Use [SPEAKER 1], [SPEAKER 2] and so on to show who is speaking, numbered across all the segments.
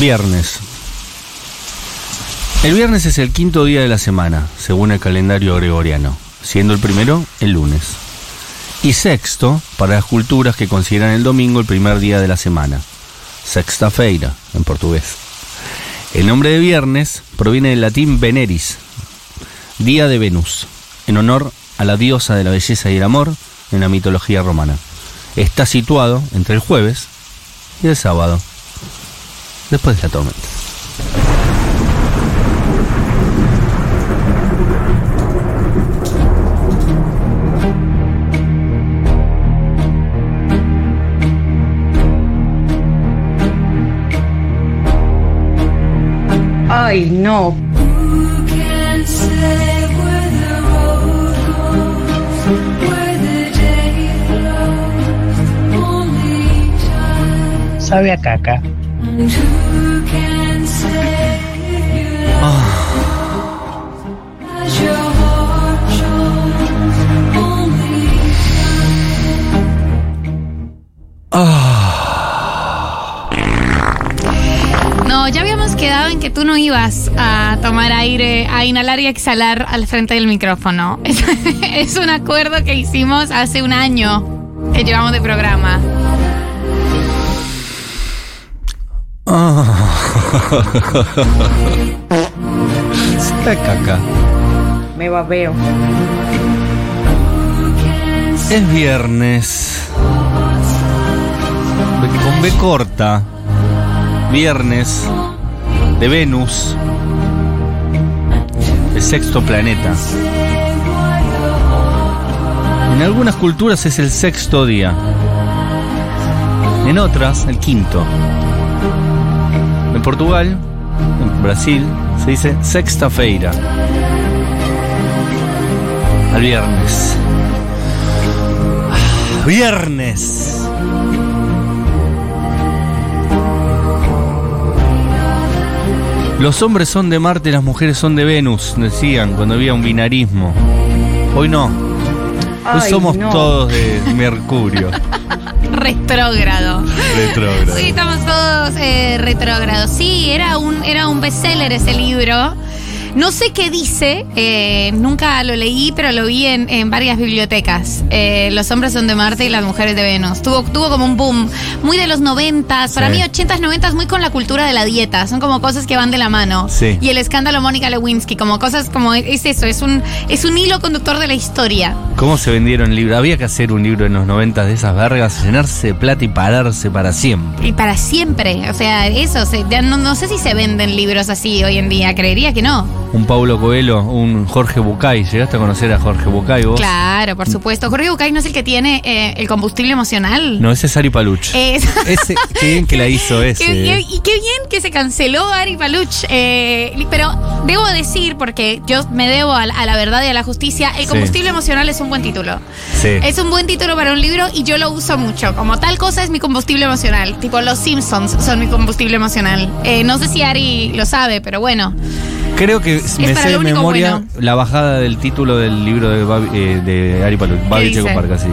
[SPEAKER 1] Viernes. El viernes es el quinto día de la semana, según el calendario gregoriano, siendo el primero el lunes. Y sexto, para las culturas que consideran el domingo el primer día de la semana. Sexta-feira, en portugués. El nombre de viernes proviene del latín veneris, día de Venus, en honor a la diosa de la belleza y el amor en la mitología romana. Está situado entre el jueves y el sábado, después de la tormenta.
[SPEAKER 2] Ay, no. Sabe a caca.
[SPEAKER 3] No, ya habíamos quedado en que tú no ibas a tomar aire, a inhalar y exhalar al frente del micrófono. Es un acuerdo que hicimos hace un año que llevamos de programa.
[SPEAKER 1] Está caca.
[SPEAKER 2] Me babeo.
[SPEAKER 1] Es viernes. Con B corta. Viernes. De Venus. El sexto planeta. En algunas culturas es el sexto día. En otras, el quinto. Portugal, en Brasil, se dice sexta-feira. Al viernes. Viernes. Los hombres son de Marte, las mujeres son de Venus, decían cuando había un binarismo. Hoy no. Hoy
[SPEAKER 2] Ay,
[SPEAKER 1] somos
[SPEAKER 2] no.
[SPEAKER 1] todos de Mercurio.
[SPEAKER 3] Retrógrado.
[SPEAKER 1] Retrógrado.
[SPEAKER 3] Sí, estamos todos eh, retrógrados. Sí, era un, era un bestseller ese libro. No sé qué dice, eh, nunca lo leí, pero lo vi en, en varias bibliotecas. Eh, los hombres son de Marte y las mujeres de Venus. Tuvo, tuvo como un boom muy de los noventas, para
[SPEAKER 1] Sí.
[SPEAKER 3] mí ochentas, noventas, muy con la cultura de la dieta. Son como cosas que van de la mano.
[SPEAKER 1] Sí.
[SPEAKER 3] Y el escándalo Mónica Lewinsky, como cosas como es eso, es un, es un hilo conductor de la historia.
[SPEAKER 1] ¿Cómo se vendieron libros? Había que hacer un libro en los 90 de esas vergas, llenarse de plata y pararse para siempre.
[SPEAKER 3] Y para siempre. O sea, eso, se- no sé si se venden libros así hoy en día, creería que no.
[SPEAKER 1] Un Paulo Coelho, un Jorge Bucay. ¿Llegaste a conocer a Jorge Bucay vos?
[SPEAKER 3] Claro, por supuesto. Jorge Bucay no es el que tiene eh, el combustible emocional.
[SPEAKER 1] No, ese es Ari Paluch.
[SPEAKER 3] Es-
[SPEAKER 1] Ese, qué bien que la hizo ese.
[SPEAKER 3] Qué y qué bien que se canceló Ari Paluch. Eh, pero debo decir, porque yo me debo a, la- a la verdad y a la justicia, el
[SPEAKER 1] Sí.
[SPEAKER 3] combustible emocional es un buen título.
[SPEAKER 1] Sí.
[SPEAKER 3] Es un buen título para un libro y yo lo uso mucho. Como tal cosa es mi combustible emocional. Tipo, los Simpsons son mi combustible emocional. Eh, no sé si Ari lo sabe, pero bueno.
[SPEAKER 1] Creo que me sé de memoria
[SPEAKER 3] bueno.
[SPEAKER 1] la bajada del título del libro de, Babi- eh, de Ari Paluch, Babi? Checo Parca, sí.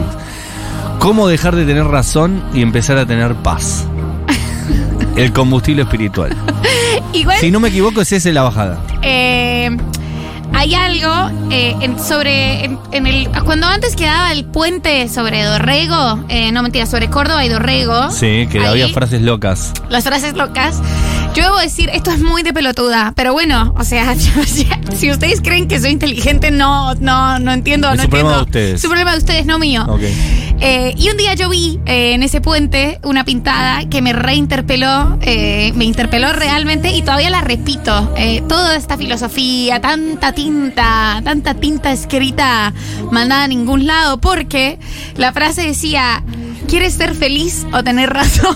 [SPEAKER 1] ¿Cómo dejar de tener razón y empezar a tener paz? El combustible espiritual.
[SPEAKER 3] Igual.
[SPEAKER 1] Si no me equivoco, es esa la bajada.
[SPEAKER 3] Eh, hay algo eh, en- sobre. En, en el, cuando antes quedaba el puente sobre Dorrego, eh, no mentira, sobre Córdoba y Dorrego.
[SPEAKER 1] Sí, que
[SPEAKER 3] ahí,
[SPEAKER 1] había frases locas.
[SPEAKER 3] Las frases locas. Yo debo decir, esto es muy de pelotuda, pero bueno, o sea, yo si ustedes creen que soy inteligente, no, no, no entiendo,
[SPEAKER 1] Es
[SPEAKER 3] no
[SPEAKER 1] un problema
[SPEAKER 3] entiendo.
[SPEAKER 1] de ustedes.
[SPEAKER 3] Es un problema de ustedes, no mío.
[SPEAKER 1] Ok.
[SPEAKER 3] Eh, y un día yo vi eh, en ese puente una pintada que me reinterpeló, eh, me interpeló realmente y todavía la repito. Eh, toda esta filosofía, tanta tinta, tanta tinta escrita mandada a ningún lado, porque la frase decía, ¿quieres ser feliz o tener razón?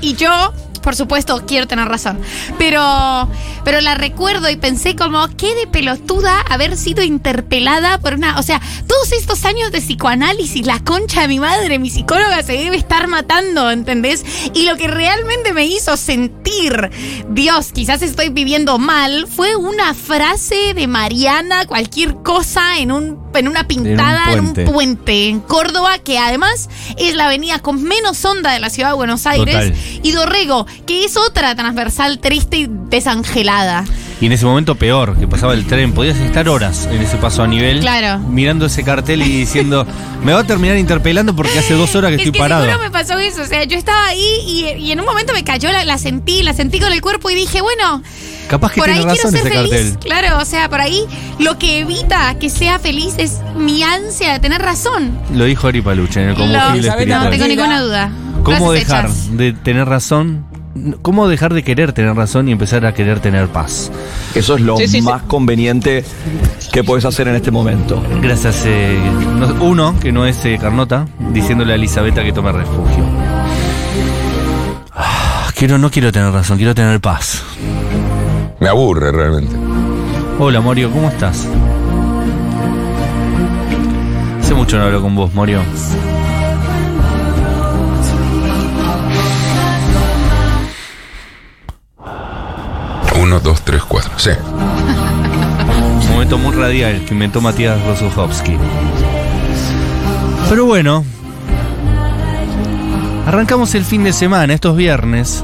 [SPEAKER 3] y yo... Por supuesto, quiero tener razón. Pero, pero la recuerdo y pensé como, qué de pelotuda haber sido interpelada por una. O sea, todos estos años de psicoanálisis, la concha de mi madre, mi psicóloga se debe estar matando, ¿entendés? Y lo que realmente me hizo sen- sentir, Dios, quizás estoy viviendo mal, fue una frase de Mariana, cualquier cosa en, un, en una pintada en un,
[SPEAKER 1] puente.
[SPEAKER 3] puente en Córdoba, que además es la avenida con menos onda de la ciudad de Buenos Aires,
[SPEAKER 1] Total.
[SPEAKER 3] y Dorrego, que es otra transversal triste y desangelada.
[SPEAKER 1] Y en ese momento peor, que pasaba el tren, podías estar horas en ese paso a nivel.
[SPEAKER 3] Claro.
[SPEAKER 1] Mirando ese cartel y diciendo, me va a terminar interpelando porque hace dos horas que
[SPEAKER 3] es
[SPEAKER 1] estoy
[SPEAKER 3] que
[SPEAKER 1] parado.
[SPEAKER 3] seguro me pasó eso. O sea, yo estaba ahí y, y en un momento me cayó, la, la sentí, la sentí con el cuerpo y dije, bueno,
[SPEAKER 1] Capaz que
[SPEAKER 3] por ahí
[SPEAKER 1] tiene
[SPEAKER 3] quiero
[SPEAKER 1] razón
[SPEAKER 3] ser
[SPEAKER 1] ese
[SPEAKER 3] feliz.
[SPEAKER 1] cartel.
[SPEAKER 3] Claro, o sea, por ahí lo que evita que sea feliz es mi ansia de tener razón.
[SPEAKER 1] Lo dijo Ari Paluche en el
[SPEAKER 3] Lo-
[SPEAKER 1] combustible
[SPEAKER 3] no tengo ninguna duda.
[SPEAKER 1] ¿Cómo dejar
[SPEAKER 3] hechas.
[SPEAKER 1] de tener razón? ¿Cómo dejar de querer tener razón y empezar a querer tener paz?
[SPEAKER 4] Eso es lo
[SPEAKER 5] Sí, sí, sí.
[SPEAKER 4] más conveniente que puedes hacer en este momento.
[SPEAKER 1] Gracias, eh, no- uno, que no es eh, Carnota, diciéndole a Elisabetta que tome refugio. Ah, quiero, no quiero tener razón, quiero tener paz.
[SPEAKER 6] Me aburre realmente.
[SPEAKER 1] Hola, Morio, ¿cómo estás? Hace mucho no hablo con vos, Morio.
[SPEAKER 6] Uno, dos, tres, cuatro. Sí.
[SPEAKER 1] Un momento muy radial que inventó Matías Rosuchowski. Pero bueno, arrancamos el fin de semana, estos viernes.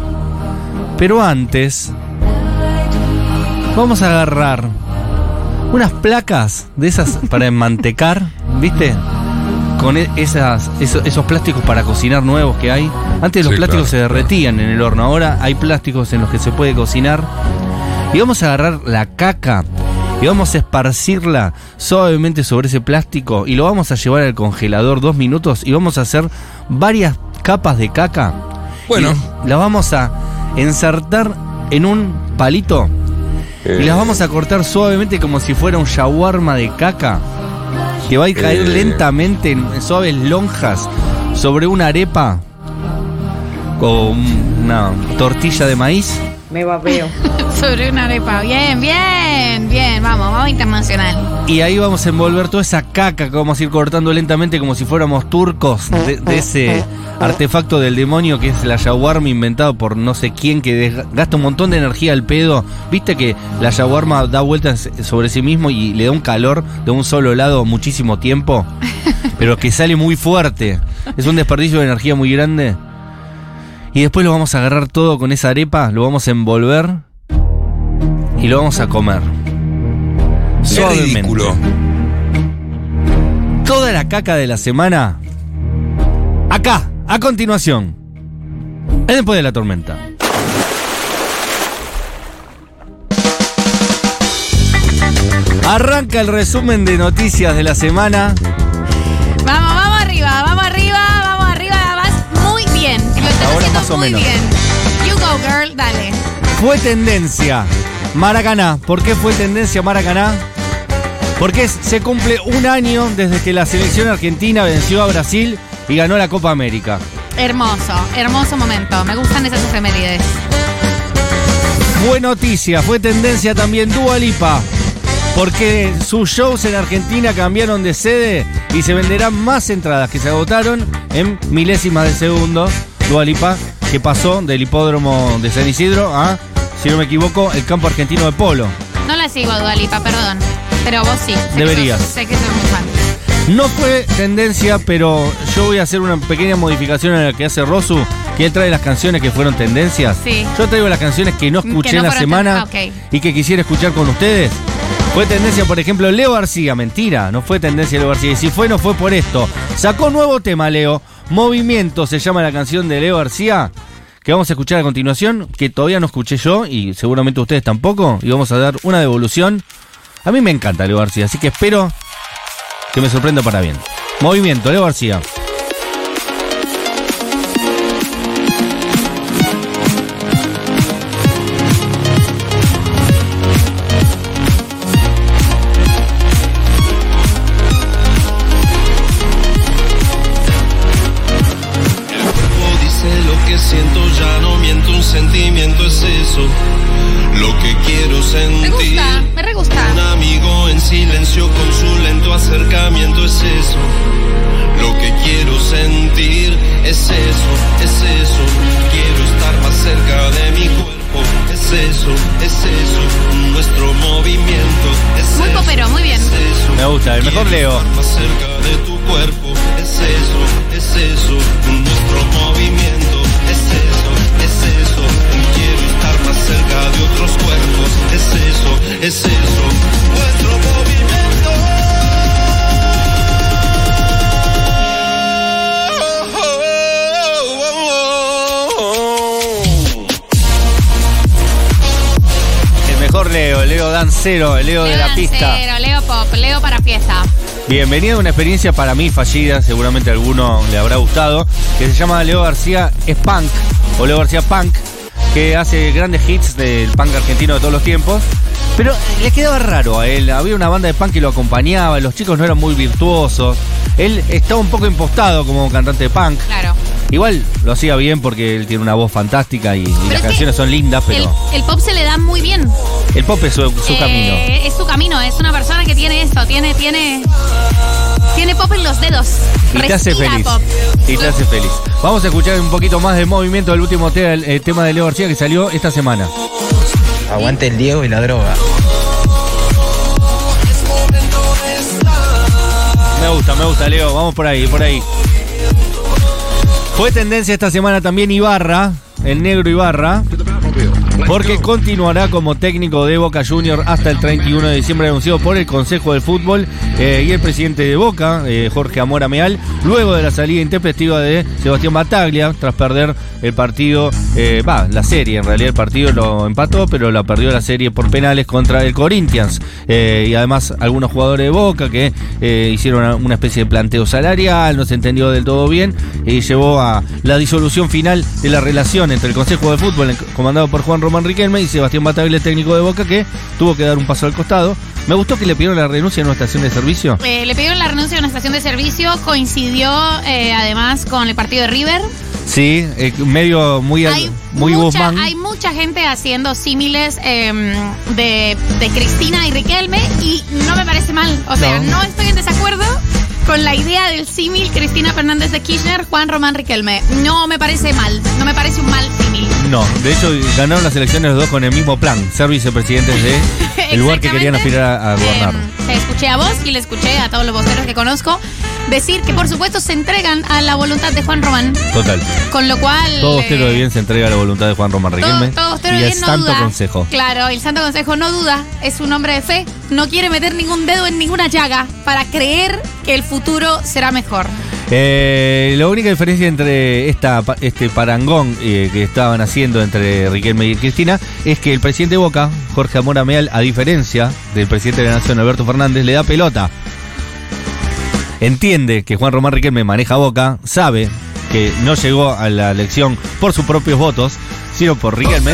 [SPEAKER 1] Pero antes, vamos a agarrar unas placas de esas para enmantecar, ¿viste? Con e- esas, esos, esos plásticos para cocinar nuevos que hay. Antes los
[SPEAKER 6] Sí,
[SPEAKER 1] plásticos
[SPEAKER 6] claro,
[SPEAKER 1] se derretían en el horno, ahora hay plásticos en los que se puede cocinar. Y vamos a agarrar la caca y vamos a esparcirla suavemente sobre ese plástico y lo vamos a llevar al congelador dos minutos y vamos a hacer varias capas de caca.
[SPEAKER 6] Bueno.
[SPEAKER 1] Y la vamos a ensartar en un palito
[SPEAKER 6] Eh,
[SPEAKER 1] y las vamos a cortar suavemente como si fuera un shawarma de caca que va a caer
[SPEAKER 6] Eh.
[SPEAKER 1] lentamente en suaves lonjas sobre una arepa o un- una tortilla de maíz.
[SPEAKER 2] Me babeo.
[SPEAKER 3] Sobre una arepa. Bien, bien, bien. Vamos, vamos internacional.
[SPEAKER 1] Y ahí vamos a envolver toda esa caca que vamos a ir cortando lentamente como si fuéramos turcos de, de ese artefacto del demonio que es la shawarma inventado por no sé quién que gasta un montón de energía al pedo. Viste que la shawarma da vueltas sobre sí mismo y le da un calor de un solo lado muchísimo tiempo, pero que sale muy fuerte. Es un desperdicio de energía muy grande. Y después lo vamos a agarrar todo con esa arepa, lo vamos a envolver y lo vamos a comer.
[SPEAKER 6] Qué
[SPEAKER 1] Suavemente.
[SPEAKER 6] ridículo.
[SPEAKER 1] Toda la caca de la semana. Acá, a continuación. Es después de la tormenta. Arranca el resumen de noticias de la semana. Ahora más o
[SPEAKER 3] muy
[SPEAKER 1] menos.
[SPEAKER 3] bien. You go, girl. Dale.
[SPEAKER 1] Fue tendencia Maracaná. ¿Por qué fue tendencia Maracaná? Porque se cumple un año desde que la selección argentina venció a Brasil y ganó la Copa América.
[SPEAKER 3] Hermoso, hermoso momento. Me gustan esas efemérides.
[SPEAKER 1] Fue noticia, fue tendencia también Dua Lipa. Porque sus shows en Argentina cambiaron de sede y se venderán más entradas que se agotaron en milésimas de segundo. Dua Lipa, que pasó del hipódromo de San Isidro a, si no me equivoco, el campo argentino de polo.
[SPEAKER 3] No la sigo, Dualipa, perdón. Pero vos sí. Sé que
[SPEAKER 1] Deberías.
[SPEAKER 3] sos- sé que sos muy fan.
[SPEAKER 1] No fue tendencia, pero yo voy a hacer una pequeña modificación en la que hace Rosu, que él trae las canciones que fueron tendencias.
[SPEAKER 3] Sí.
[SPEAKER 1] Yo traigo las canciones que no escuché
[SPEAKER 3] Que no
[SPEAKER 1] en la semana
[SPEAKER 3] ah,
[SPEAKER 1] y que quisiera escuchar con ustedes. Fue tendencia, por ejemplo, Leo García. Mentira, no fue tendencia Leo García. Y si fue, no fue por esto. Sacó nuevo tema, Leo. Movimiento se llama la canción de Leo García. Que vamos a escuchar a continuación, que todavía no escuché yo y seguramente ustedes tampoco. Y vamos a dar una devolución. A mí me encanta Leo García, así que espero que me sorprenda para bien. Movimiento, Leo García.
[SPEAKER 7] que siento ya no miento, un sentimiento es eso, lo que quiero sentir.
[SPEAKER 3] Me gusta, me re gusta.
[SPEAKER 7] Un amigo en silencio con su lento acercamiento es eso. Lo que quiero sentir es eso, es eso. Quiero estar más cerca de mi cuerpo. Es eso, es eso. Nuestro movimiento es Muy eso, popero, muy bien. Es eso. Me gusta, el mejor Quiero Leo. estar Más cerca de tu cuerpo. Es eso, es eso. Es eso, nuestro movimiento.
[SPEAKER 1] El mejor Leo, el Leo Dancero, el Leo de la pista.
[SPEAKER 3] Dancero, Leo Pop, Leo para fiesta.
[SPEAKER 1] Bienvenido a una experiencia para mí fallida, seguramente a alguno le habrá gustado, que se llama Leo García Spunk, o Leo García Punk, que hace grandes hits del punk argentino de todos los tiempos. Pero le quedaba raro a él, había una banda de punk que lo acompañaba, los chicos no eran muy virtuosos, él estaba un poco impostado como cantante de punk.
[SPEAKER 3] Claro.
[SPEAKER 1] Igual lo hacía bien porque él tiene una voz fantástica y, las canciones son lindas,
[SPEAKER 3] El,
[SPEAKER 1] pero
[SPEAKER 3] el pop se le da muy bien.
[SPEAKER 1] el pop es su, su
[SPEAKER 3] Eh,
[SPEAKER 1] camino.
[SPEAKER 3] Es su camino, es una persona que tiene esto, tiene, tiene. Tiene pop en los dedos.
[SPEAKER 1] Y te hace feliz.
[SPEAKER 3] pop.
[SPEAKER 1] Y te hace feliz. Vamos a escuchar un poquito más del movimiento del último te- el, el tema de Leo García que salió esta semana.
[SPEAKER 5] Aguante el Diego y la droga.
[SPEAKER 1] Me gusta, me gusta, Leo. Vamos por ahí, por ahí. Fue tendencia esta semana también Ibarra, el negro Ibarra, porque continuará como técnico de Boca Junior hasta el 31 de diciembre, anunciado por el Consejo del Fútbol eh, y el presidente de Boca, eh, Jorge Amora Meal, luego de la salida intempestiva de Sebastián Bataglia, tras perder el partido, eh, va, la serie, en realidad el partido lo empató, pero la perdió la serie por penales contra el Corinthians. Y además algunos jugadores de Boca que hicieron una, una especie de planteo salarial, no se entendió del todo bien, y llevó a la disolución final de la relación entre el Consejo de Fútbol, comandado por Juan Román Riquelme, y Sebastián Bataglia, técnico de Boca, que tuvo que dar un paso al costado. Me gustó que le pidieron la renuncia en una estación de servicio.
[SPEAKER 3] Eh, le pidieron la renuncia a una estación de servicio, coincidió eh, además con el partido de River.
[SPEAKER 1] Sí, eh, medio muy,
[SPEAKER 3] Hay
[SPEAKER 1] muy
[SPEAKER 3] mucha,
[SPEAKER 1] Guzmán.
[SPEAKER 3] hay mucha gente haciendo símiles eh, de, de Cristina y Riquelme y no me parece mal. O sea,
[SPEAKER 1] No.
[SPEAKER 3] no, estoy en desacuerdo con la idea del símil Cristina Fernández de Kirchner, Juan Román Riquelme. No me parece mal, no me parece un mal símil.
[SPEAKER 1] No, de hecho ganaron las elecciones los dos con el mismo plan, ser vicepresidentes de el lugar que querían aspirar a, gobernar.
[SPEAKER 3] Eh, te escuché a vos y le escuché a todos los voceros que conozco decir que por supuesto se entregan a la voluntad de Juan Román,
[SPEAKER 1] Total.
[SPEAKER 3] con lo cual...
[SPEAKER 1] Todo
[SPEAKER 3] eh,
[SPEAKER 1] Bostero de Bien se entrega a la voluntad de Juan Román Riquelme
[SPEAKER 3] Todo, todo
[SPEAKER 1] y
[SPEAKER 3] de
[SPEAKER 1] el
[SPEAKER 3] Bien no
[SPEAKER 1] Santo
[SPEAKER 3] duda.
[SPEAKER 1] Consejo.
[SPEAKER 3] Claro, el Santo Consejo no duda, es un hombre de fe, no quiere meter ningún dedo en ninguna llaga para creer que el futuro será mejor.
[SPEAKER 1] Eh, la única diferencia entre esta, este parangón eh, que estaban haciendo entre Riquelme y Cristina es que el presidente de Boca, Jorge Amora Meal, a diferencia del presidente de la Nación, Alberto Fernández, le da pelota. Entiende que Juan Román Riquelme maneja Boca, sabe que no llegó a la elección por sus propios votos, sino por Riquelme.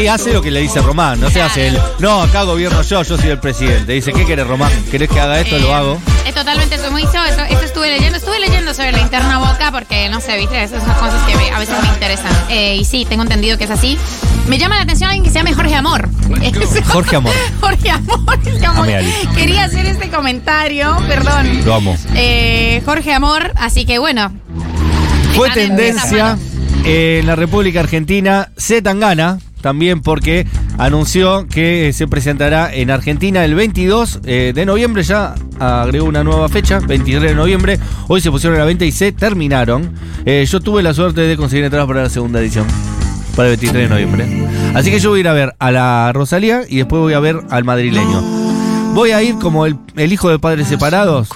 [SPEAKER 1] Y hace lo que le dice Román, no se hace el, no, acá gobierno yo, yo soy el presidente. Dice, ¿qué querés Román? ¿Querés que haga esto?
[SPEAKER 3] Eh,
[SPEAKER 1] Lo hago.
[SPEAKER 3] Es totalmente su juicio, eso, eso estuve leyendo. Estuve leyendo sobre la interna boca porque, no sé, viste, esas son cosas que me- a veces me interesan. Eh, y sí, tengo entendido que es así. Me llama la atención alguien que se llame Jorge Amor.
[SPEAKER 1] Jorge Amor.
[SPEAKER 3] Jorge Amor. como-
[SPEAKER 1] Ame a Ali.
[SPEAKER 3] quería hacer este comentario, perdón.
[SPEAKER 1] Lo amo.
[SPEAKER 3] Eh, Jorge Amor, así que bueno.
[SPEAKER 1] Fue tendencia en la República Argentina Z Tangana, también porque anunció que eh, se presentará en Argentina el 22 eh, de noviembre, ya agregó una nueva fecha, 23 de noviembre, hoy se pusieron a la venta y se terminaron. Eh, yo tuve la suerte de conseguir entradas para la segunda edición. Para el 23 de noviembre. Así que yo voy a ir a ver a la Rosalía y después voy a ver al madrileño. Voy a ir como el, el hijo de padres separados,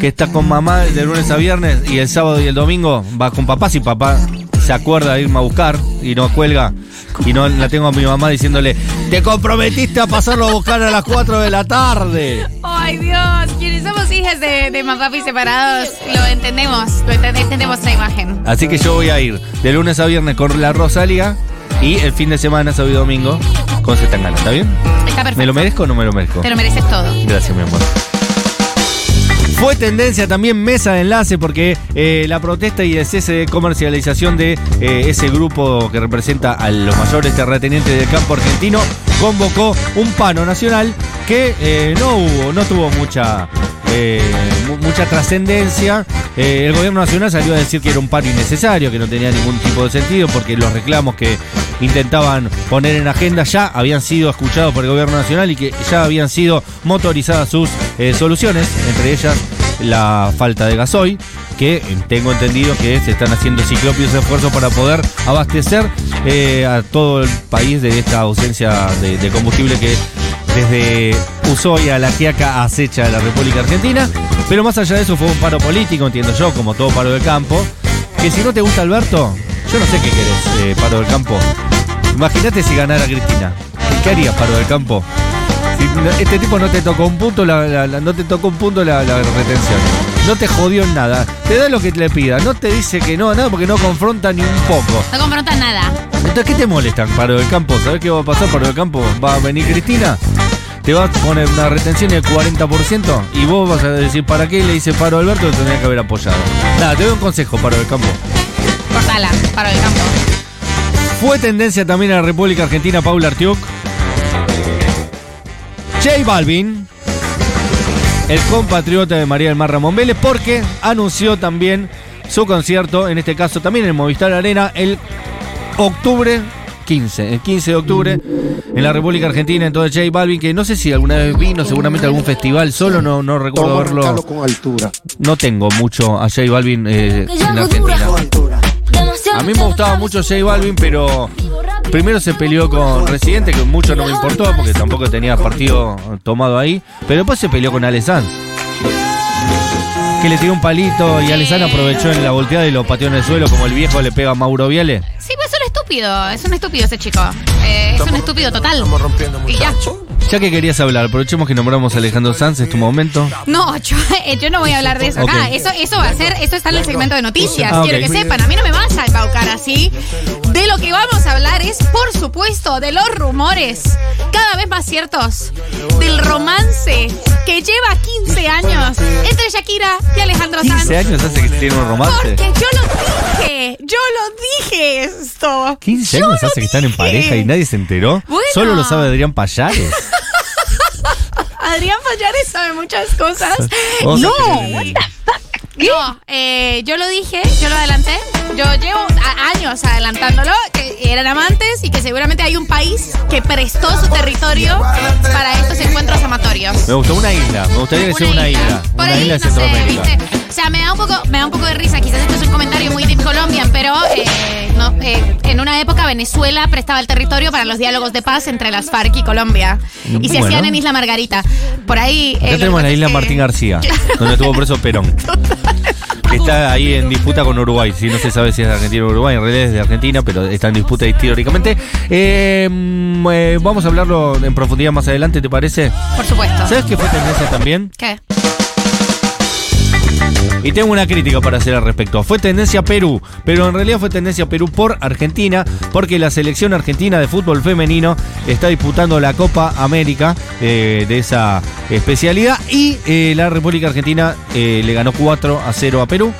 [SPEAKER 1] que está con mamá de lunes a viernes y el sábado y el domingo va con papá si papá se acuerda de irme a buscar y no cuelga. Y no la tengo a mi mamá diciéndole, te comprometiste a pasarlo a buscar a las 4 de la tarde.
[SPEAKER 3] Ay Dios, quienes somos hijas de, de papis separados, lo entendemos, lo ente- entendemos la imagen.
[SPEAKER 1] Así que yo voy a ir de lunes a viernes con la Rosalía y el fin de semana, sábado y domingo, con Zetangana. ¿Está bien?
[SPEAKER 3] Está perfecto.
[SPEAKER 1] ¿Me lo merezco o no me lo merezco?
[SPEAKER 3] Te lo mereces todo.
[SPEAKER 1] Gracias, mi amor. Fue tendencia también mesa de enlace porque eh, la protesta y el cese de comercialización de eh, ese grupo que representa a los mayores terratenientes del campo argentino convocó un pano nacional que eh, no hubo, no tuvo mucha, mu- mucha trascendencia. El gobierno nacional salió a decir que era un paro innecesario, que no tenía ningún tipo de sentido, porque los reclamos que intentaban poner en agenda ya habían sido escuchados por el gobierno nacional y que ya habían sido motorizadas sus eh, soluciones, entre ellas la falta de gasoil, que eh, tengo entendido que se están haciendo ciclopios esfuerzos para poder abastecer eh, a todo el país de esta ausencia de, de combustible que desde Ushuaia a La Quiaca acecha la República Argentina. Pero más allá de eso fue un paro político, entiendo yo, como todo paro del campo. Que si no te gusta Alberto, yo no sé qué querés, eh, paro del campo. Imagínate si ganara Cristina. ¿Qué harías, paro del campo? Si este tipo no te tocó un punto, la, la- la- no te tocó un punto la, la retención. No te jodió en nada. Te da lo que le pida. No te dice que no, nada, porque no confronta ni un poco.
[SPEAKER 3] No confronta nada.
[SPEAKER 1] Entonces, ¿qué te molestan, paro del campo? ¿Sabes qué va a pasar, paro del campo? Va a venir Cristina, te va a poner una retención del 40% y vos vas a decir, ¿para qué le dice paro a Alberto? Lo tendría que haber apoyado. Nada, te doy un consejo, paro del campo.
[SPEAKER 3] Del campo.
[SPEAKER 1] Fue tendencia también en la República Argentina Paula Artiuk. J Balvin, el compatriota de María del Mar Ramón Vélez, porque anunció también su concierto, en este caso también en Movistar Arena, el octubre 15, el 15 de octubre, en la República Argentina. Entonces J Balvin, que no sé si alguna vez vino, seguramente a algún festival, solo no, no recuerdo
[SPEAKER 8] a
[SPEAKER 1] verlo.
[SPEAKER 8] arrancarlo con altura.
[SPEAKER 1] No tengo mucho a J Balvin eh, en Argentina. A mí me gustaba mucho J Balvin, pero primero se peleó con Residente, que mucho no me importó, porque tampoco tenía partido tomado ahí. Pero después se peleó con Ale Sanz. Que le tiró un palito y Ale Sanz aprovechó en la volteada y lo pateó en el suelo, como el viejo le pega a Mauro Viale.
[SPEAKER 3] Sí, pues es un estúpido. Es un estúpido ese chico. Eh, es un estúpido total.
[SPEAKER 8] Estamos rompiendo
[SPEAKER 3] Y ya.
[SPEAKER 1] Ya que querías hablar, aprovechemos que nombramos a Alejandro Sanz, es tu momento.
[SPEAKER 3] No, yo, yo no voy a hablar de eso acá. Eso, eso va a ser, eso está en el segmento de noticias.
[SPEAKER 1] Ah.
[SPEAKER 3] Quiero que sepan, a mí no me vas a embaucar así. De lo que vamos a hablar es, por supuesto, de los rumores cada vez más ciertos del romance que lleva 15 años entre Shakira y Alejandro Sanz.
[SPEAKER 1] 15 años hace que tiene un romance.
[SPEAKER 3] Porque yo lo dije, yo lo dije esto.
[SPEAKER 1] 15
[SPEAKER 3] Yo
[SPEAKER 1] años hace que están en pareja y nadie se enteró.
[SPEAKER 3] Bueno.
[SPEAKER 1] Solo lo sabe Adrián Payares.
[SPEAKER 3] Adrián Payares sabe muchas cosas. No, what the fuck? No, eh, yo lo dije, yo lo adelanté. Yo llevo años adelantándolo, que eran amantes y que seguramente hay un país que prestó su territorio para estos encuentros amatorios.
[SPEAKER 1] Me gustó una isla, me gustaría que sea una isla.
[SPEAKER 3] Por
[SPEAKER 1] Una
[SPEAKER 3] ahí,
[SPEAKER 1] isla de
[SPEAKER 3] no sé,
[SPEAKER 1] Centroamérica.
[SPEAKER 3] ¿viste? O sea, me da un poco, me da un poco de risa. Quizás esto es un comentario muy Deep Colombian, pero eh, no, eh, en una época Venezuela prestaba el territorio para los diálogos de paz entre las FARC y Colombia. Y se
[SPEAKER 1] Bueno.
[SPEAKER 3] hacían en Isla Margarita. Por ahí.
[SPEAKER 1] Acá
[SPEAKER 3] eh,
[SPEAKER 1] tenemos la isla
[SPEAKER 3] que-
[SPEAKER 1] Martín García, donde estuvo preso Perón. Que está ahí en disputa con Uruguay. Si no se sabe si es de Argentina o Uruguay, en realidad es de Argentina, pero está en disputa teóricamente. Eh, mm, eh, vamos a hablarlo en profundidad más adelante, ¿te parece?
[SPEAKER 3] Por supuesto.
[SPEAKER 1] ¿Sabes qué fue tendencia también?
[SPEAKER 3] ¿Qué?
[SPEAKER 1] Y tengo una crítica para hacer al respecto. Fue tendencia Perú, pero en realidad fue tendencia Perú por Argentina, porque la selección argentina de fútbol femenino está disputando la Copa América eh, de esa especialidad y eh, la República Argentina eh, le ganó 4 a 0 a Perú.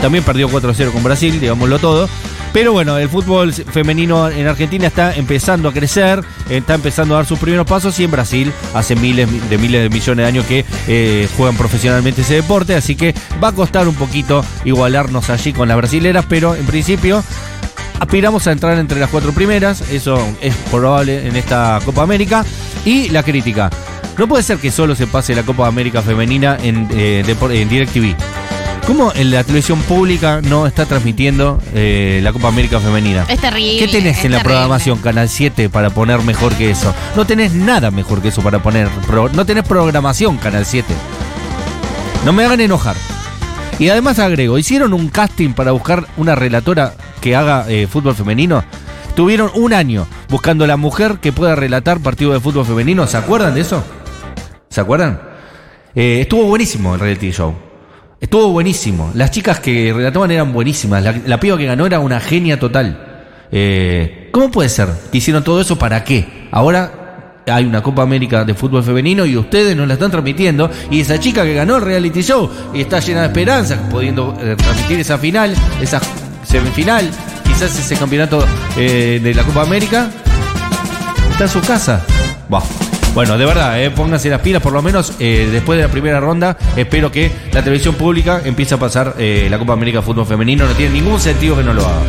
[SPEAKER 1] También perdió 4 a 0 con Brasil, digámoslo todo. Pero bueno, el fútbol femenino en Argentina está empezando a crecer, está empezando a dar sus primeros pasos y en Brasil hace miles de miles de millones de años que eh, juegan profesionalmente ese deporte, así que va a costar un poquito igualarnos allí con las brasileras, pero en principio aspiramos a entrar entre las cuatro primeras, eso es probable en esta Copa América. Y la crítica, no puede ser que solo se pase la Copa América femenina en, eh, en DirecTV. ¿Cómo en la televisión pública no está transmitiendo eh, la Copa América femenina?
[SPEAKER 3] Es terrible.
[SPEAKER 1] ¿Qué tenés en la programación Canal 7 para poner mejor que eso? No tenés nada mejor que eso para poner. pro- no tenés programación Canal 7. No me hagan enojar. Y además agrego, hicieron un casting para buscar una relatora que haga eh, fútbol femenino. Tuvieron un año buscando la mujer que pueda relatar partido de fútbol femenino. ¿Se acuerdan de eso? ¿Se acuerdan? Eh, estuvo buenísimo el reality show. Estuvo buenísimo. Las chicas que relataban eran buenísimas. La, la piba que ganó era una genia total. Eh, ¿Cómo puede ser? ¿Hicieron todo eso para qué? Ahora hay una Copa América de fútbol femenino y ustedes nos la están transmitiendo. Y esa chica que ganó el reality show y está llena de esperanzas, pudiendo eh, transmitir esa final, esa semifinal, quizás ese campeonato eh, de la Copa América, está en su casa. Bueno, de verdad, eh, pónganse las pilas, por lo menos eh, después de la primera ronda, espero que la televisión pública empiece a pasar eh, la Copa América de Fútbol Femenino, no tiene ningún sentido que no lo haga.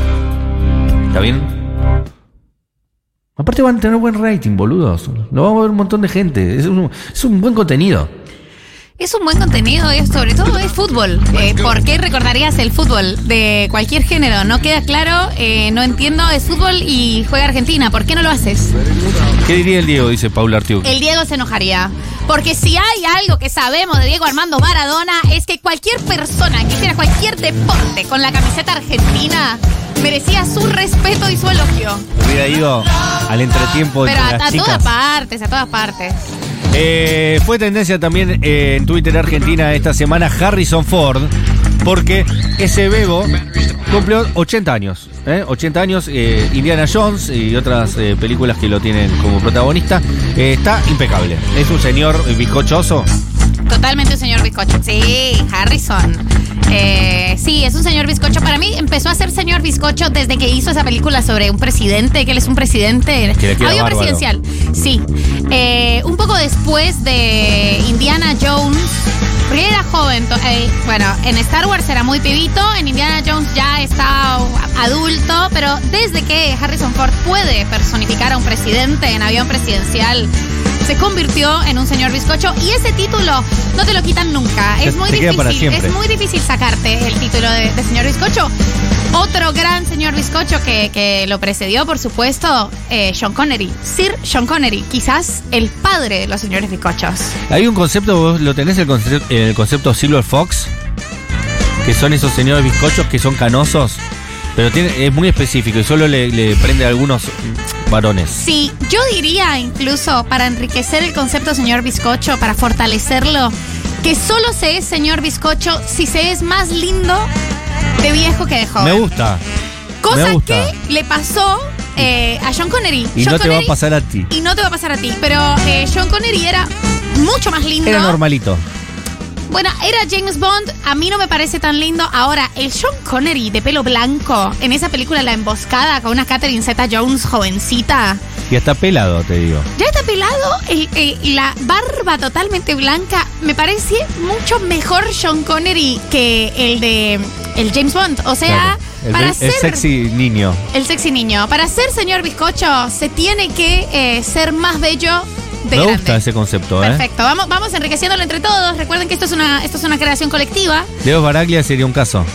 [SPEAKER 1] ¿Está bien? Aparte van a tener buen rating, boludos. Lo vamos a ver un montón de gente. Un, es un buen contenido.
[SPEAKER 3] Es un buen contenido, es, sobre todo es fútbol. Eh, ¿Por qué recordarías el fútbol de cualquier género? No queda claro, eh, no entiendo, es fútbol y juega Argentina. ¿Por qué no lo haces?
[SPEAKER 1] ¿Qué diría el Diego? Dice Paula Artiuk.
[SPEAKER 3] El Diego se enojaría. Porque si hay algo que sabemos de Diego Armando Maradona es que cualquier persona que hiciera cualquier deporte con la camiseta argentina merecía su respeto y su elogio.
[SPEAKER 1] Hubiera ido al entretiempo
[SPEAKER 3] Pero
[SPEAKER 1] entre
[SPEAKER 3] a,
[SPEAKER 1] las
[SPEAKER 3] a todas partes, a todas partes.
[SPEAKER 1] Eh, fue tendencia también eh, en Twitter Argentina esta semana Harrison Ford, porque ese bebo cumplió 80 años. ¿eh? 80 años, eh, Indiana Jones y otras películas que lo tienen como protagonista. Está impecable. Es un señor bizcochoso.
[SPEAKER 3] Totalmente un señor bizcocho. Sí, Harrison. Eh, sí, es un señor bizcocho. Para mí empezó a ser señor bizcocho desde que hizo esa película sobre un presidente, que él es un presidente.
[SPEAKER 1] Bárbaro.
[SPEAKER 3] presidencial. Sí. Eh, un poco después de Indiana Jones. Porque era joven. eh, bueno, en Star Wars era muy pibito, en Indiana Jones ya está adulto, pero desde que Harrison Ford puede personificar a un presidente en avión presidencial, se convirtió en un señor bizcocho y ese título no te lo quitan nunca. Es muy difícil, es muy difícil sacarte el título de, de señor bizcocho. Otro gran señor bizcocho que, que lo precedió, por supuesto, eh, Sean Connery. Sir Sean Connery, quizás el padre de los señores bizcochos.
[SPEAKER 1] Hay un concepto, vos lo tenés el concepto, el concepto Silver Fox, que son esos señores bizcochos que son canosos, pero tiene, es muy específico y solo le, le prende a algunos varones.
[SPEAKER 3] Sí, yo diría incluso para enriquecer el concepto señor bizcocho, para fortalecerlo, que solo se es señor bizcocho si se es más lindo de viejo que de joven.
[SPEAKER 1] Me gusta.
[SPEAKER 3] Cosa
[SPEAKER 1] me gusta.
[SPEAKER 3] que le pasó eh, a Sean Connery.
[SPEAKER 1] Y no te va a pasar a ti.
[SPEAKER 3] Y no te va a pasar a ti. Pero eh, Sean Connery era mucho más lindo.
[SPEAKER 1] Era normalito.
[SPEAKER 3] Bueno, era James Bond. A mí no me parece tan lindo. Ahora, el Sean Connery de pelo blanco en esa película La Emboscada con una Catherine Zeta Jones jovencita.
[SPEAKER 1] Y está pelado, te digo.
[SPEAKER 3] Ya está pelado, el- la barba totalmente blanca. Me parece mucho mejor Sean Connery que el de el James Bond. O sea,
[SPEAKER 1] Claro. El,
[SPEAKER 3] para
[SPEAKER 1] el
[SPEAKER 3] ser
[SPEAKER 1] sexy niño.
[SPEAKER 3] el sexy niño, para ser señor bizcocho, se tiene que eh, ser más bello de
[SPEAKER 1] Me
[SPEAKER 3] grande.
[SPEAKER 1] gusta ese concepto, ¿eh?
[SPEAKER 3] Perfecto, vamos, vamos enriqueciéndolo entre todos. Recuerden que esto es una, esto es una creación colectiva.
[SPEAKER 1] Leo Baraglia sería un caso.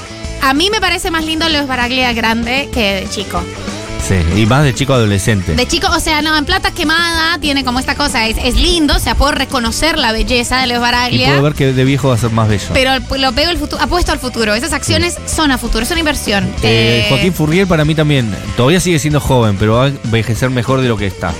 [SPEAKER 3] A mí me parece más lindo Leos Baraglia grande que de chico.
[SPEAKER 1] Sí, y más de chico adolescente.
[SPEAKER 3] De chico, o sea, no, en plata quemada tiene como esta cosa, es, es lindo, o sea, puedo reconocer la belleza de Leos
[SPEAKER 1] y
[SPEAKER 3] Baraglia.
[SPEAKER 1] puedo ver que de viejo va a ser más bello.
[SPEAKER 3] Pero lo veo el futuro, apuesto al futuro. Esas acciones son a futuro, es una inversión.
[SPEAKER 1] Eh,
[SPEAKER 3] Eh,
[SPEAKER 1] Joaquín Furriel para mí también, todavía sigue siendo joven, pero va a envejecer mejor de lo que está.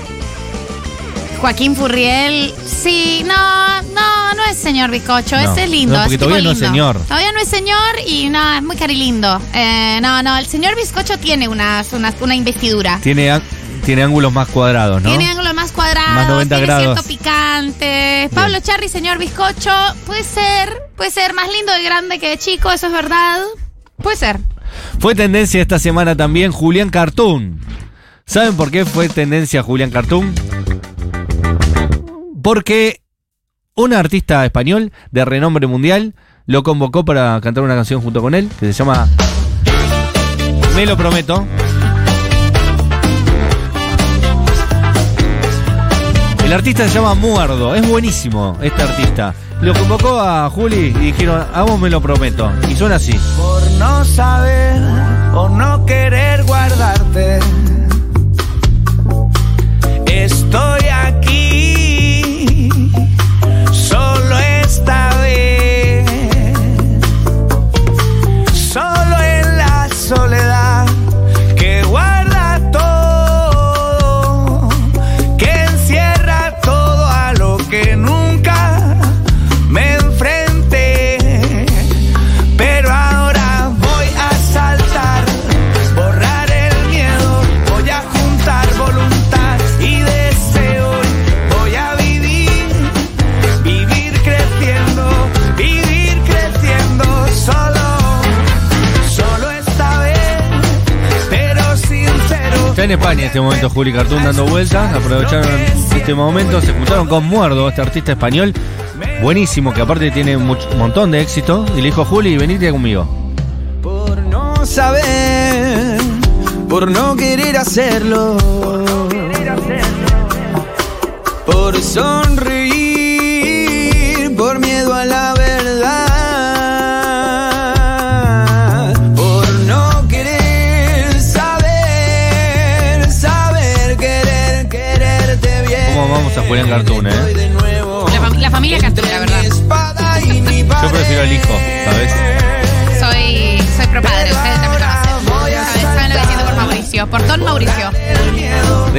[SPEAKER 3] Joaquín Furriel, sí, no, no, no es señor bizcocho,
[SPEAKER 1] No,
[SPEAKER 3] ese es lindo.
[SPEAKER 1] no, porque
[SPEAKER 3] es
[SPEAKER 1] todavía no es
[SPEAKER 3] lindo.
[SPEAKER 1] señor.
[SPEAKER 3] Todavía no es señor y no, es muy carilindo. Eh, no, no, el señor bizcocho tiene unas, unas- una investidura.
[SPEAKER 1] Tiene, tiene ángulos más cuadrados, ¿no?
[SPEAKER 3] Tiene ángulos más cuadrados,
[SPEAKER 1] Más 90
[SPEAKER 3] tiene
[SPEAKER 1] grados.
[SPEAKER 3] cierto picante. Pablo Charri, señor bizcocho, puede ser, puede ser más lindo de grande que de chico, eso es verdad. Puede ser.
[SPEAKER 1] Fue tendencia esta semana también Julián Cartoon. ¿Saben por qué fue tendencia Julián Cartoon? Porque un artista español de renombre mundial lo convocó para cantar una canción junto con él que se llama Me lo prometo. El artista se llama Muerdo, es buenísimo este artista. Lo convocó a Juli y dijeron, vamos me lo prometo. Y suena así.
[SPEAKER 8] por no saber o no querer guardarte. Estoy en
[SPEAKER 1] España en este momento Juli Cartoon dando vueltas. Aprovecharon este momento, se juntaron con Muerdo, este artista español. Buenísimo, que aparte tiene un montón de éxito. Y le dijo, Juli, venite conmigo.
[SPEAKER 8] Por no saber, por no querer hacerlo, por sonreír, bien.
[SPEAKER 1] ¿Cómo vamos a Julián Cartoon, eh?
[SPEAKER 8] Nuevo
[SPEAKER 3] La, fam- la familia Castro, la verdad.
[SPEAKER 1] Yo prefiero al hijo, ¿sabes?
[SPEAKER 3] Soy, soy propadre, ustedes también lo hacen. ¿Sabes? ¿Saben lo que siento por Mauricio? Por Don Mauricio.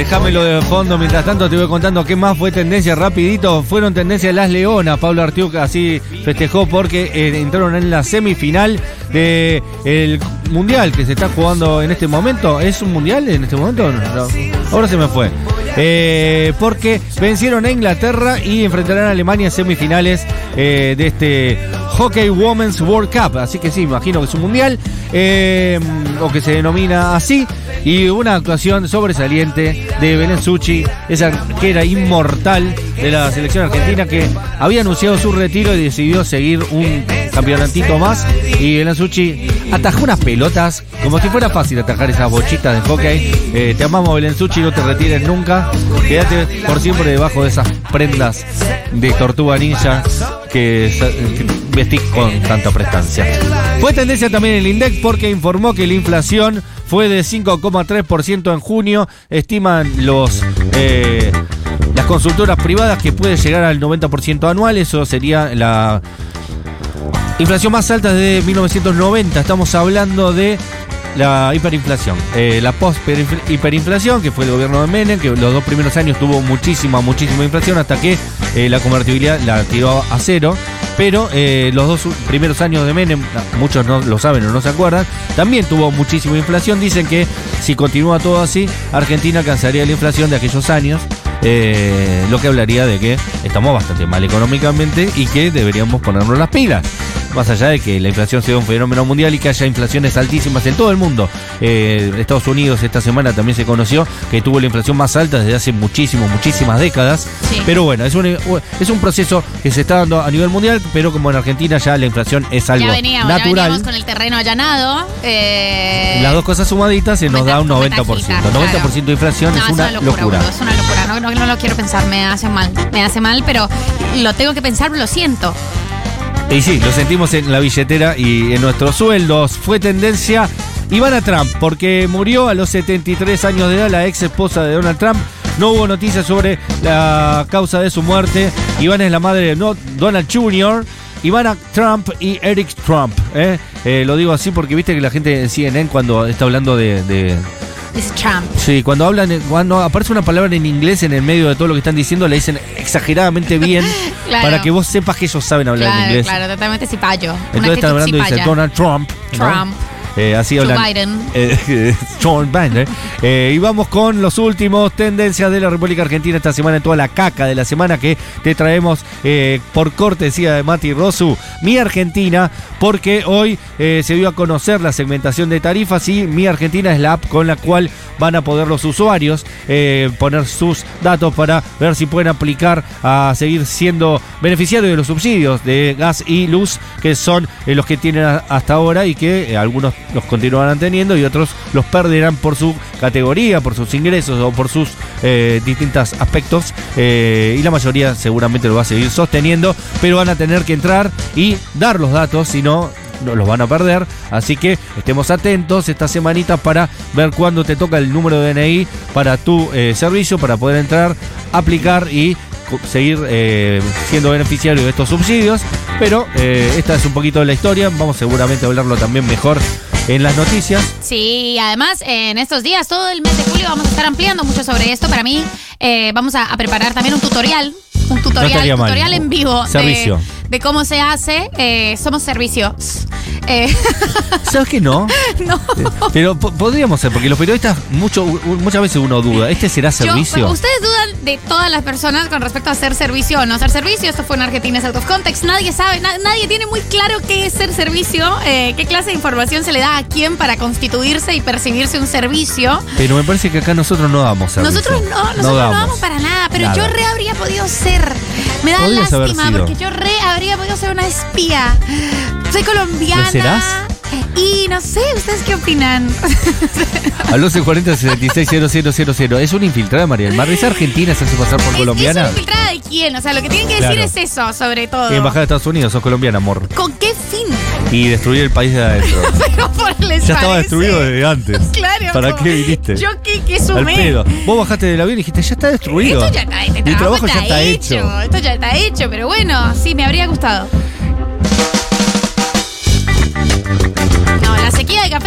[SPEAKER 1] Déjamelo de fondo, mientras tanto te voy contando qué más fue tendencia rapidito. Fueron tendencia las leonas. Pablo Artiuk así festejó porque eh, entraron en la semifinal del mundial que se está jugando en este momento. ¿Es un mundial en este momento? Ahora se me fue. Eh, porque vencieron a Inglaterra y enfrentarán a Alemania en semifinales eh, de este Hockey Women's World Cup. Así que sí, imagino que es un mundial o que se denomina así. Y una actuación sobresaliente de Belén Suchi, esa que era inmortal de la selección argentina que había anunciado su retiro y decidió seguir un campeonatito más. Y Belén Suchi atajó unas pelotas, como si fuera fácil atajar esas bochitas de hockey. Eh, te amamos Belén Suchi, no te retires nunca. Quédate por siempre debajo de esas prendas de tortuga ninja que vestís con tanta prestancia. Fue tendencia también el INDEC porque informó que la inflación fue de 5,3% en junio. Estiman los eh, las consultoras privadas que puede llegar al 90% anual. Eso sería la inflación más alta desde 1990. Estamos hablando de la hiperinflación. Eh, la post-hiperinflación, que fue el gobierno de Menem, que los dos primeros años tuvo muchísima, muchísima inflación hasta que eh, la convertibilidad la tiró a cero. Pero eh, los dos primeros años de Menem, muchos no lo saben o no se acuerdan, también tuvo muchísima inflación. Dicen que si continúa todo así, Argentina alcanzaría la inflación de aquellos años. lo que hablaría de que estamos bastante mal económicamente y que deberíamos ponernos las pilas. Más allá de que la inflación sea un fenómeno mundial y que haya inflaciones altísimas en todo el mundo. Eh, Estados Unidos esta semana también se conoció que tuvo la inflación más alta desde hace muchísimos, muchísimas décadas.
[SPEAKER 3] Sí.
[SPEAKER 1] Pero bueno, es un, es un proceso que se está dando a nivel mundial, pero como en Argentina ya la inflación es algo
[SPEAKER 3] Ya veníamos, ya
[SPEAKER 1] natural.
[SPEAKER 3] veníamos con el terreno allanado. eh,
[SPEAKER 1] Las dos cosas sumaditas se nos
[SPEAKER 3] meta-
[SPEAKER 1] da un 90%.
[SPEAKER 3] metajita,
[SPEAKER 1] 90% de inflación
[SPEAKER 3] No,
[SPEAKER 1] es una locura.
[SPEAKER 3] boludo, es una locura. No, no, no lo quiero pensar, me hace mal. Me hace mal, pero lo tengo que pensar, lo siento.
[SPEAKER 1] Y sí, lo sentimos en la billetera y en nuestros sueldos. Fue tendencia Ivana Trump, porque murió a los 73 años de edad la ex esposa de Donald Trump. No hubo noticias sobre la causa de su muerte. Ivana es la madre de Donald Jr., Ivana Trump y Eric Trump. ¿eh? Eh, lo digo así porque viste que la gente en CNN cuando está hablando de,
[SPEAKER 3] Es Trump.
[SPEAKER 1] Sí, cuando hablan, cuando aparece una palabra en inglés en el medio de todo lo que están diciendo, la dicen exageradamente bien
[SPEAKER 3] Claro.
[SPEAKER 1] para que vos sepas que ellos saben hablar en
[SPEAKER 3] Claro,
[SPEAKER 1] inglés.
[SPEAKER 3] claro, totalmente cipayo.
[SPEAKER 1] Entonces están hablando y dice Donald Trump. ¿no? Eh, así
[SPEAKER 3] Joe
[SPEAKER 1] hablan.
[SPEAKER 3] Biden.
[SPEAKER 1] Eh, Joe Biden. Eh, y vamos con los últimos tendencias de la República Argentina esta semana, en toda la caca de la semana que te traemos eh, por cortesía de Mati Rosu, Mi Argentina, porque hoy eh, se dio a conocer la segmentación de tarifas y Mi Argentina es la app con la cual van a poder los usuarios eh, poner sus datos para ver si pueden aplicar a seguir siendo beneficiarios de los subsidios de gas y luz, que son eh, los que tienen hasta ahora y que eh, algunos los continuarán teniendo y otros los perderán por su categoría, por sus ingresos o por sus eh, distintos aspectos. eh, y la mayoría seguramente lo va a seguir sosteniendo, pero van a tener que entrar y dar los datos, si no los van a perder. Así que estemos atentos esta semanita para ver cuándo te toca el número de DNI para tu eh, servicio, para poder entrar, aplicar y seguir eh, siendo beneficiario de estos subsidios. Pero esta es un poquito de la historia. Vamos seguramente a hablarlo también mejor en las noticias.
[SPEAKER 3] Sí, además en estos días, todo el mes de julio, vamos a estar ampliando mucho sobre esto. Para mí, eh, vamos a, a preparar también un tutorial. Un tutorial, tutorial en vivo
[SPEAKER 1] Servicio.
[SPEAKER 3] de cómo se hace, eh, somos servicios. Eh,
[SPEAKER 1] ¿Sabes que no?
[SPEAKER 3] no.
[SPEAKER 1] Pero po- podríamos ser, porque los periodistas mucho, muchas veces uno duda. ¿Este será
[SPEAKER 3] Yo-
[SPEAKER 1] servicio?
[SPEAKER 3] ustedes dudan de todas las personas con respecto a hacer servicio o no hacer servicio. Esto fue en Argentina es out of context. Nadie sabe, na- nadie tiene muy claro qué es ser servicio, eh, qué clase de información se le da a quién para constituirse y percibirse un servicio.
[SPEAKER 1] Pero me parece que acá nosotros no damos servicio.
[SPEAKER 3] Nosotros no, nosotros no
[SPEAKER 1] damos.
[SPEAKER 3] para nada, pero
[SPEAKER 1] Nada.
[SPEAKER 3] yo re habría podido ser. Me da lástima porque yo re habría podido ser una espía. Soy colombiana.
[SPEAKER 1] ¿Lo serás?
[SPEAKER 3] Y no sé, ¿ustedes qué opinan?
[SPEAKER 1] Al 1140 660000. ¿Es una infiltrada María del Mar? ¿Es argentina? ¿Se hace pasar por
[SPEAKER 3] ¿Es,
[SPEAKER 1] colombiana?
[SPEAKER 3] ¿Es una infiltrada de quién? O sea, lo que tienen que decir es eso, sobre todo.
[SPEAKER 1] Embajada de Estados Unidos, sos colombiana, amor.
[SPEAKER 3] ¿Con qué?
[SPEAKER 1] Y destruir el país de adentro.
[SPEAKER 3] Pero por les
[SPEAKER 1] ya estaba destruido desde antes.
[SPEAKER 3] Claro.
[SPEAKER 1] ¿Para qué viniste?
[SPEAKER 3] Yo qué, qué
[SPEAKER 1] Al
[SPEAKER 3] sumé.
[SPEAKER 1] pedo. Vos bajaste del avión y dijiste, ya está destruido.
[SPEAKER 3] Esto ya está, este
[SPEAKER 1] Mi
[SPEAKER 3] trabajo,
[SPEAKER 1] trabajo ya está hecho.
[SPEAKER 3] Esto ya está hecho, pero bueno, sí, me habría gustado.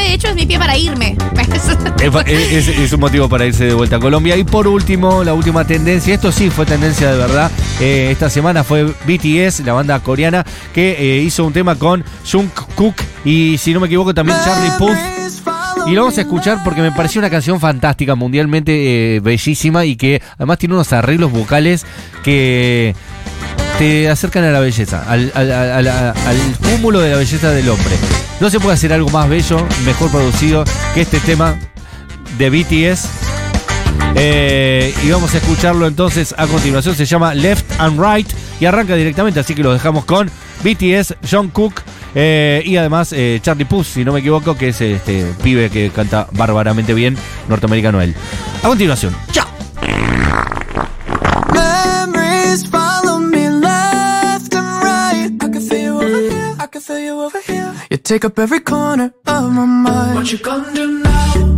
[SPEAKER 3] De hecho, es mi pie para irme.
[SPEAKER 1] Es, es- es un motivo para irse de vuelta a Colombia. Y por último, la última tendencia, esto sí fue tendencia de verdad. eh, esta semana fue BTS, la banda coreana, que eh, hizo un tema con Jungkook y, si no me equivoco, también Charlie Puth. Y lo vamos a escuchar porque me pareció una canción fantástica, mundialmente eh, bellísima y que además tiene unos arreglos vocales que te acercan a la belleza, al, cúmulo de la belleza del hombre. No se puede hacer algo más bello, mejor producido que este tema de BTS. Eh, y vamos a escucharlo entonces a continuación. Se llama Left and Right y arranca directamente, así que lo dejamos con BTS, John Cook eh, y además eh, Charlie Puth, si no me equivoco, que es este pibe que canta bárbaramente bien, norteamericano él. A continuación, ¡chao!
[SPEAKER 8] Feel you over here. You take up every corner of my mind. What you gonna do now?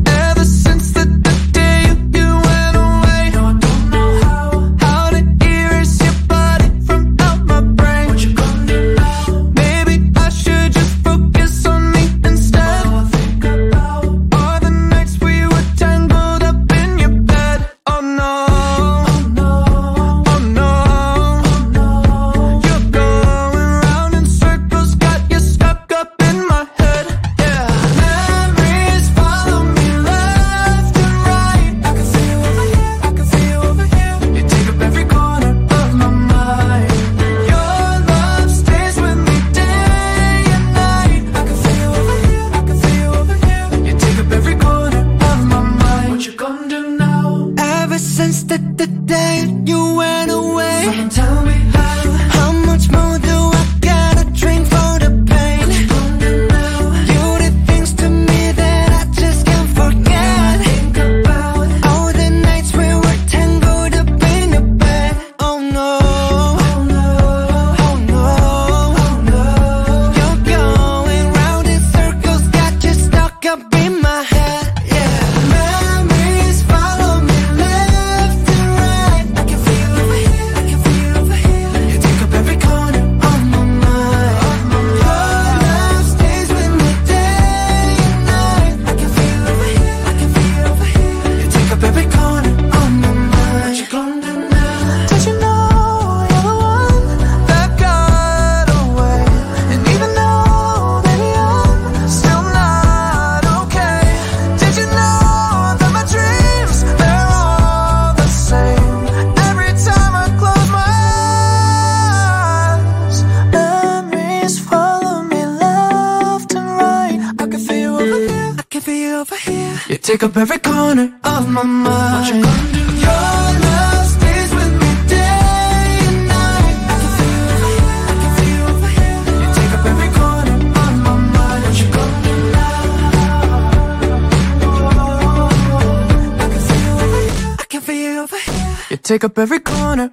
[SPEAKER 8] Take up every corner